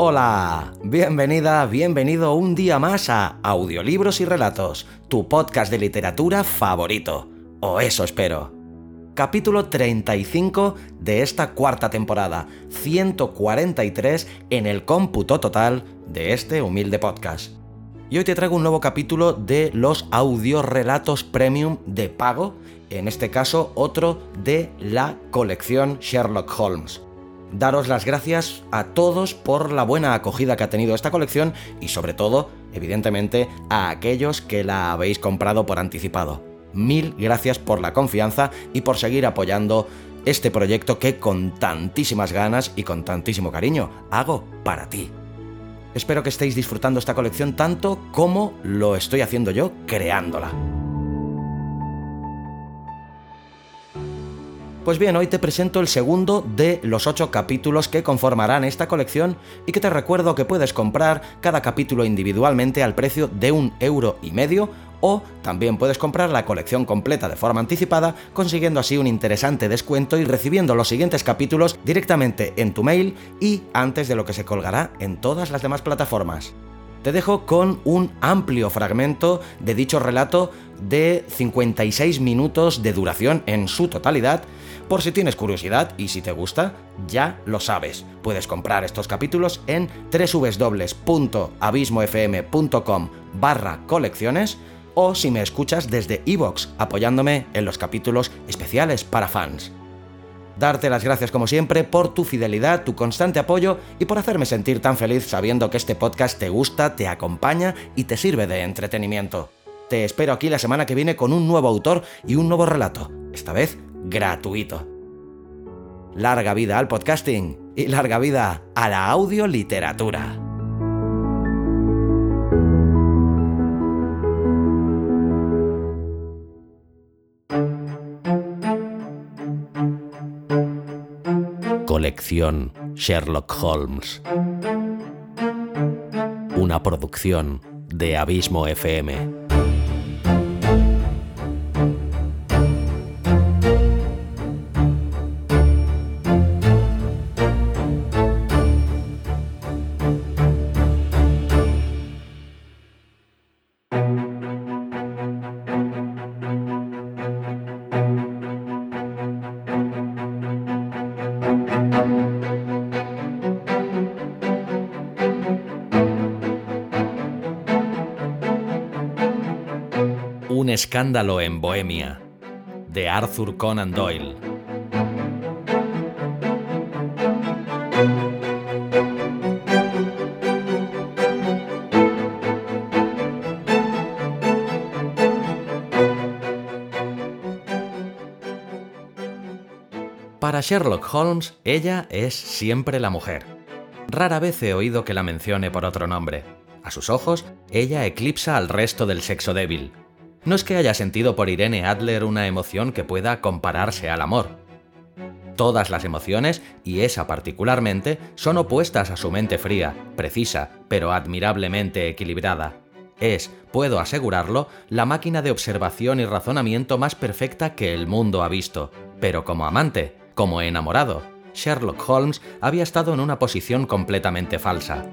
Hola, bienvenida, bienvenido un día más a Audiolibros y Relatos, tu podcast de literatura favorito. O eso espero. Capítulo 35 de esta cuarta temporada, 143 en el cómputo total de este humilde podcast. Y hoy te traigo un nuevo capítulo de los audiorelatos premium de pago, en este caso otro de la colección Sherlock Holmes daros las gracias a todos por la buena acogida que ha tenido esta colección y sobre todo, evidentemente, a aquellos que la habéis comprado por anticipado. Mil gracias por la confianza y por seguir apoyando este proyecto que con tantísimas ganas y con tantísimo cariño hago para ti. Espero que estéis disfrutando esta colección tanto como lo estoy haciendo yo creándola. Pues bien, hoy te presento el segundo de los ocho capítulos que conformarán esta colección y que te recuerdo que puedes comprar cada capítulo individualmente al precio de un euro y medio o también puedes comprar la colección completa de forma anticipada, consiguiendo así un interesante descuento y recibiendo los siguientes capítulos directamente en tu mail y antes de lo que se colgará en todas las demás plataformas. Te dejo con un amplio fragmento de dicho relato de 56 minutos de duración en su totalidad, por si tienes curiosidad y si te gusta, ya lo sabes. Puedes comprar estos capítulos en www.abismofm.com barra colecciones o si me escuchas desde iVoox apoyándome en los capítulos especiales para fans. Darte las gracias como siempre por tu fidelidad, tu constante apoyo y por hacerme sentir tan feliz sabiendo que este podcast te gusta, te acompaña y te sirve de entretenimiento. Te espero aquí la semana que viene con un nuevo autor y un nuevo relato, esta vez gratuito. Larga vida al podcasting y larga vida a la audioliteratura. Colección Sherlock Holmes. Una producción de Abismo FM. Un escándalo en Bohemia, de Arthur Conan Doyle. Para Sherlock Holmes, ella es siempre la mujer. Rara vez he oído que la mencione por otro nombre. A sus ojos, ella eclipsa al resto del sexo débil, no es que haya sentido por Irene Adler una emoción que pueda compararse al amor. Todas las emociones, y esa particularmente, son opuestas a su mente fría, precisa, pero admirablemente equilibrada. Es, puedo asegurarlo, la máquina de observación y razonamiento más perfecta que el mundo ha visto. Pero como amante, como enamorado, Sherlock Holmes había estado en una posición completamente falsa.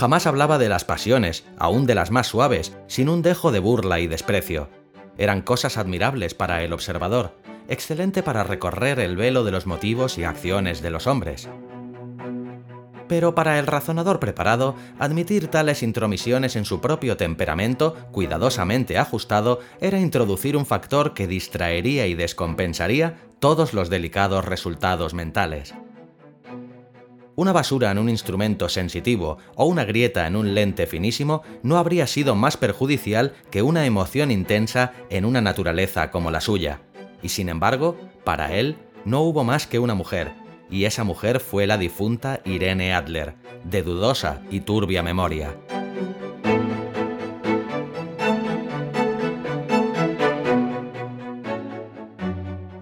Jamás hablaba de las pasiones, aún de las más suaves, sin un dejo de burla y desprecio. Eran cosas admirables para el observador, excelente para recorrer el velo de los motivos y acciones de los hombres. Pero para el razonador preparado, admitir tales intromisiones en su propio temperamento, cuidadosamente ajustado, era introducir un factor que distraería y descompensaría todos los delicados resultados mentales. Una basura en un instrumento sensitivo o una grieta en un lente finísimo no habría sido más perjudicial que una emoción intensa en una naturaleza como la suya. Y sin embargo, para él, no hubo más que una mujer, y esa mujer fue la difunta Irene Adler, de dudosa y turbia memoria.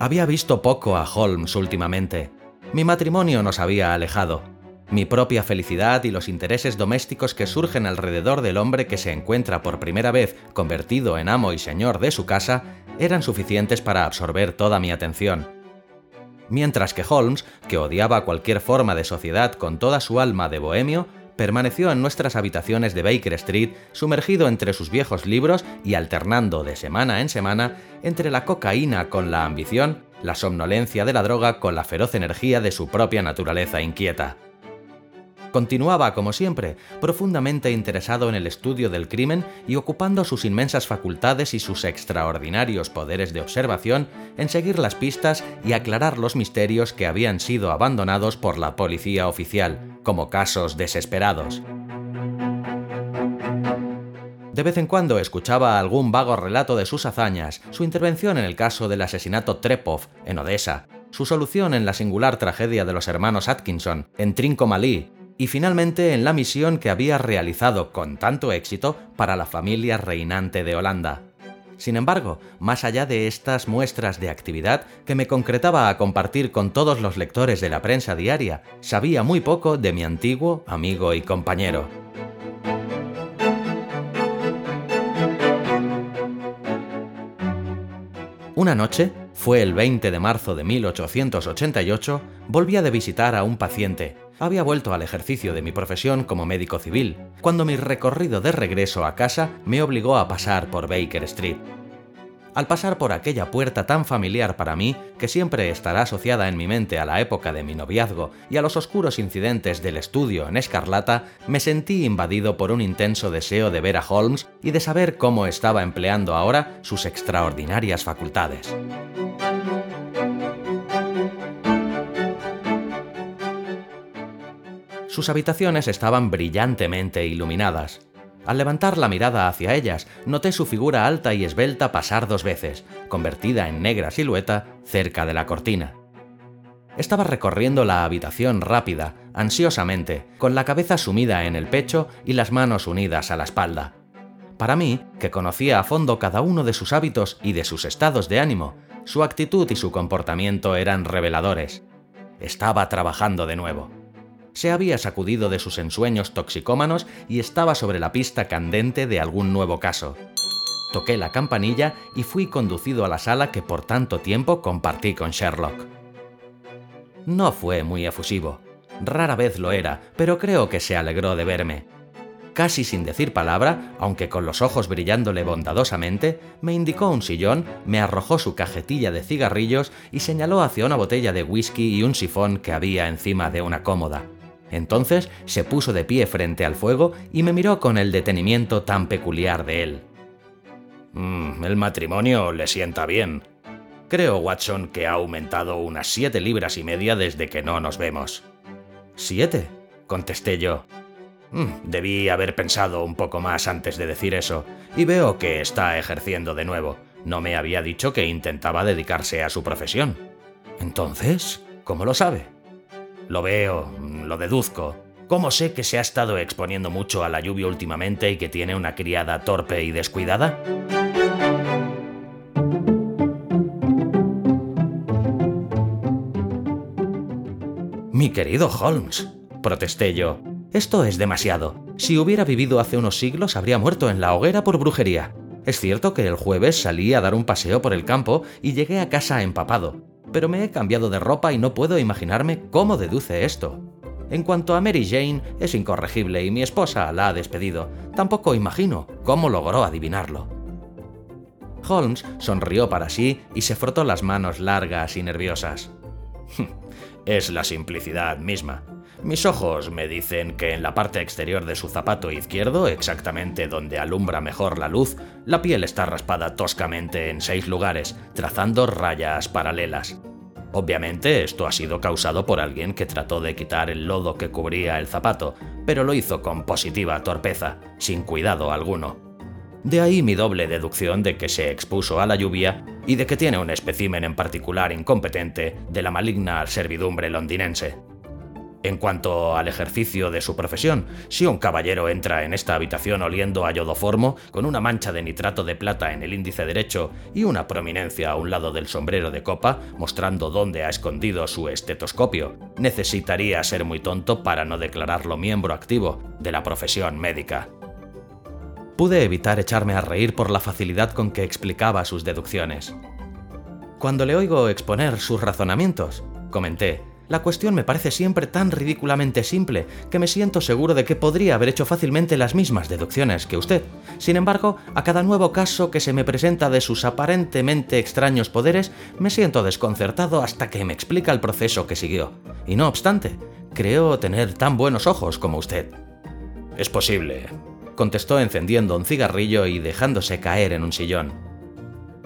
Había visto poco a Holmes últimamente. Mi matrimonio nos había alejado. Mi propia felicidad y los intereses domésticos que surgen alrededor del hombre que se encuentra por primera vez convertido en amo y señor de su casa eran suficientes para absorber toda mi atención. Mientras que Holmes, que odiaba cualquier forma de sociedad con toda su alma de bohemio, permaneció en nuestras habitaciones de Baker Street, sumergido entre sus viejos libros y alternando de semana en semana entre la cocaína con la ambición, la somnolencia de la droga con la feroz energía de su propia naturaleza inquieta. Continuaba, como siempre, profundamente interesado en el estudio del crimen y ocupando sus inmensas facultades y sus extraordinarios poderes de observación en seguir las pistas y aclarar los misterios que habían sido abandonados por la policía oficial, como casos desesperados. De vez en cuando escuchaba algún vago relato de sus hazañas, su intervención en el caso del asesinato Trepov, en Odessa, su solución en la singular tragedia de los hermanos Atkinson, en Trincomalee, y finalmente en la misión que había realizado con tanto éxito para la familia reinante de Holanda. Sin embargo, más allá de estas muestras de actividad que me concretaba a compartir con todos los lectores de la prensa diaria, sabía muy poco de mi antiguo amigo y compañero. Una noche, fue el 20 de marzo de 1888, volvía de visitar a un paciente, había vuelto al ejercicio de mi profesión como médico civil, cuando mi recorrido de regreso a casa me obligó a pasar por Baker Street. Al pasar por aquella puerta tan familiar para mí, que siempre estará asociada en mi mente a la época de mi noviazgo y a los oscuros incidentes del estudio en escarlata, me sentí invadido por un intenso deseo de ver a Holmes y de saber cómo estaba empleando ahora sus extraordinarias facultades. Sus habitaciones estaban brillantemente iluminadas. Al levantar la mirada hacia ellas, noté su figura alta y esbelta pasar dos veces, convertida en negra silueta, cerca de la cortina. Estaba recorriendo la habitación rápida, ansiosamente, con la cabeza sumida en el pecho y las manos unidas a la espalda. Para mí, que conocía a fondo cada uno de sus hábitos y de sus estados de ánimo, su actitud y su comportamiento eran reveladores. Estaba trabajando de nuevo se había sacudido de sus ensueños toxicómanos y estaba sobre la pista candente de algún nuevo caso. Toqué la campanilla y fui conducido a la sala que por tanto tiempo compartí con Sherlock. No fue muy efusivo. Rara vez lo era, pero creo que se alegró de verme. Casi sin decir palabra, aunque con los ojos brillándole bondadosamente, me indicó un sillón, me arrojó su cajetilla de cigarrillos y señaló hacia una botella de whisky y un sifón que había encima de una cómoda. Entonces se puso de pie frente al fuego y me miró con el detenimiento tan peculiar de él. Mm, el matrimonio le sienta bien. Creo, Watson, que ha aumentado unas siete libras y media desde que no nos vemos. ¿Siete? contesté yo. Mm, debí haber pensado un poco más antes de decir eso, y veo que está ejerciendo de nuevo. No me había dicho que intentaba dedicarse a su profesión. Entonces, ¿cómo lo sabe? Lo veo, lo deduzco. ¿Cómo sé que se ha estado exponiendo mucho a la lluvia últimamente y que tiene una criada torpe y descuidada? Mi querido Holmes, protesté yo, esto es demasiado. Si hubiera vivido hace unos siglos habría muerto en la hoguera por brujería. Es cierto que el jueves salí a dar un paseo por el campo y llegué a casa empapado, pero me he cambiado de ropa y no puedo imaginarme cómo deduce esto. En cuanto a Mary Jane, es incorregible y mi esposa la ha despedido. Tampoco imagino cómo logró adivinarlo. Holmes sonrió para sí y se frotó las manos largas y nerviosas. Es la simplicidad misma. Mis ojos me dicen que en la parte exterior de su zapato izquierdo, exactamente donde alumbra mejor la luz, la piel está raspada toscamente en seis lugares, trazando rayas paralelas. Obviamente esto ha sido causado por alguien que trató de quitar el lodo que cubría el zapato, pero lo hizo con positiva torpeza, sin cuidado alguno. De ahí mi doble deducción de que se expuso a la lluvia y de que tiene un espécimen en particular incompetente de la maligna servidumbre londinense. En cuanto al ejercicio de su profesión, si un caballero entra en esta habitación oliendo a yodoformo, con una mancha de nitrato de plata en el índice derecho y una prominencia a un lado del sombrero de copa, mostrando dónde ha escondido su estetoscopio, necesitaría ser muy tonto para no declararlo miembro activo de la profesión médica. Pude evitar echarme a reír por la facilidad con que explicaba sus deducciones. Cuando le oigo exponer sus razonamientos, comenté, la cuestión me parece siempre tan ridículamente simple que me siento seguro de que podría haber hecho fácilmente las mismas deducciones que usted. Sin embargo, a cada nuevo caso que se me presenta de sus aparentemente extraños poderes, me siento desconcertado hasta que me explica el proceso que siguió. Y no obstante, creo tener tan buenos ojos como usted. Es posible, contestó encendiendo un cigarrillo y dejándose caer en un sillón.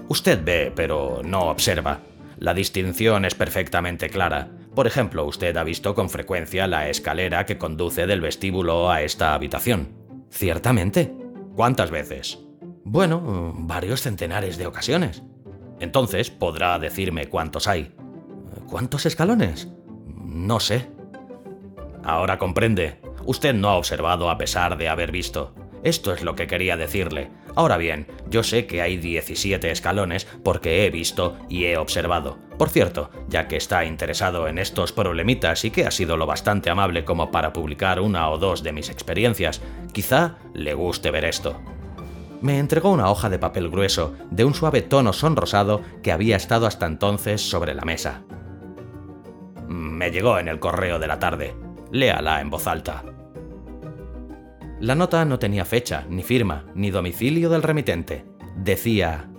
Usted ve, pero no observa. La distinción es perfectamente clara. Por ejemplo, usted ha visto con frecuencia la escalera que conduce del vestíbulo a esta habitación. Ciertamente. ¿Cuántas veces? Bueno, varios centenares de ocasiones. Entonces podrá decirme cuántos hay. ¿Cuántos escalones? No sé. Ahora comprende. Usted no ha observado a pesar de haber visto. Esto es lo que quería decirle. Ahora bien, yo sé que hay 17 escalones porque he visto y he observado. Por cierto, ya que está interesado en estos problemitas y que ha sido lo bastante amable como para publicar una o dos de mis experiencias, quizá le guste ver esto. Me entregó una hoja de papel grueso, de un suave tono sonrosado que había estado hasta entonces sobre la mesa. Me llegó en el correo de la tarde. Léala en voz alta. La nota no tenía fecha, ni firma, ni domicilio del remitente. Decía...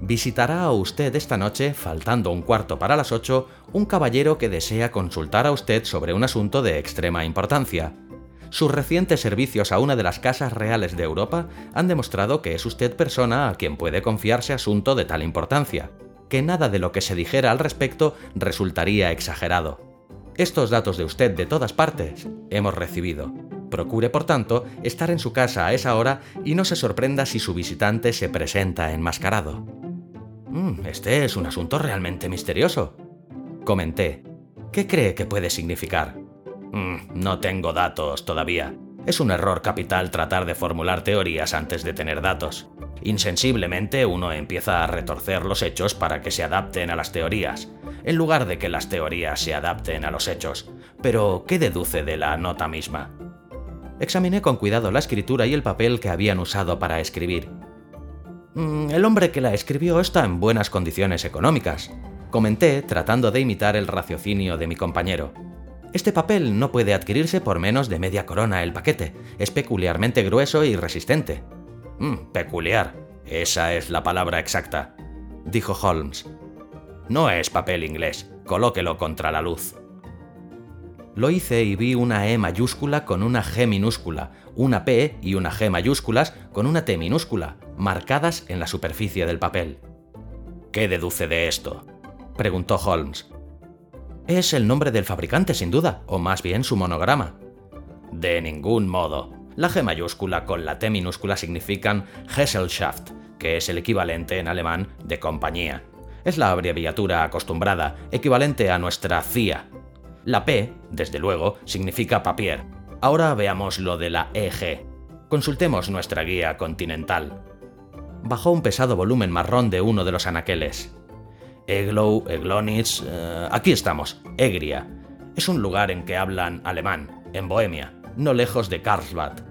Visitará a usted esta noche, faltando un cuarto para las ocho, un caballero que desea consultar a usted sobre un asunto de extrema importancia. Sus recientes servicios a una de las casas reales de Europa han demostrado que es usted persona a quien puede confiarse asunto de tal importancia, que nada de lo que se dijera al respecto resultaría exagerado. Estos datos de usted de todas partes hemos recibido. Procure, por tanto, estar en su casa a esa hora y no se sorprenda si su visitante se presenta enmascarado. Mm, este es un asunto realmente misterioso. Comenté. ¿Qué cree que puede significar? Mm, no tengo datos todavía. Es un error capital tratar de formular teorías antes de tener datos. Insensiblemente uno empieza a retorcer los hechos para que se adapten a las teorías, en lugar de que las teorías se adapten a los hechos. Pero, ¿qué deduce de la nota misma? Examiné con cuidado la escritura y el papel que habían usado para escribir. Mm, el hombre que la escribió está en buenas condiciones económicas, comenté tratando de imitar el raciocinio de mi compañero. Este papel no puede adquirirse por menos de media corona el paquete, es peculiarmente grueso y resistente. Mm, peculiar, esa es la palabra exacta, dijo Holmes. No es papel inglés, colóquelo contra la luz. Lo hice y vi una E mayúscula con una G minúscula, una P y una G mayúsculas con una T minúscula, marcadas en la superficie del papel. ¿Qué deduce de esto? preguntó Holmes. Es el nombre del fabricante, sin duda, o más bien su monograma. De ningún modo. La G mayúscula con la T minúscula significan Gesellschaft, que es el equivalente en alemán de compañía. Es la abreviatura acostumbrada, equivalente a nuestra CIA, la P, desde luego, significa papier. Ahora veamos lo de la EG. Consultemos nuestra guía continental. Bajó un pesado volumen marrón de uno de los anaqueles. Eglow, Eglonitz... Eh, aquí estamos, Egria. Es un lugar en que hablan alemán, en Bohemia, no lejos de Karlsbad.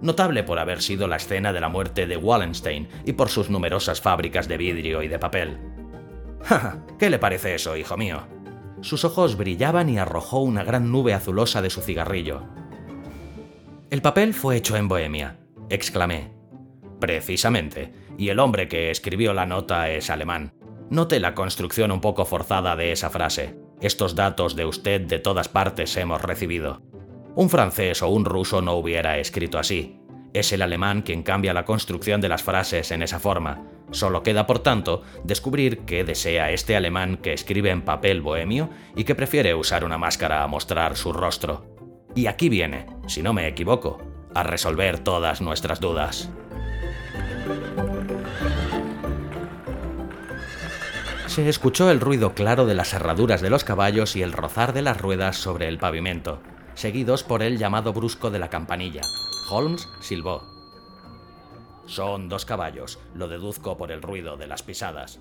Notable por haber sido la escena de la muerte de Wallenstein y por sus numerosas fábricas de vidrio y de papel. ¿Qué le parece eso, hijo mío? Sus ojos brillaban y arrojó una gran nube azulosa de su cigarrillo. El papel fue hecho en Bohemia, exclamé. Precisamente, y el hombre que escribió la nota es alemán. Note la construcción un poco forzada de esa frase. Estos datos de usted de todas partes hemos recibido. Un francés o un ruso no hubiera escrito así. Es el alemán quien cambia la construcción de las frases en esa forma, Solo queda, por tanto, descubrir qué desea este alemán que escribe en papel bohemio y que prefiere usar una máscara a mostrar su rostro. Y aquí viene, si no me equivoco. a resolver todas nuestras dudas. Se escuchó el ruido claro de las herraduras de los caballos y el rozar de las ruedas sobre el pavimento, seguidos por el llamado brusco de la campanilla. Holmes silbó. Son dos caballos, lo deduzco por el ruido de las pisadas.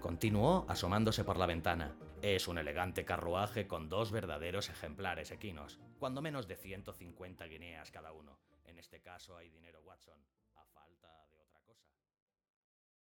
Continuó asomándose por la ventana. Es un elegante carruaje con dos verdaderos ejemplares equinos, cuando menos de 150 guineas cada uno. En este caso hay dinero, Watson,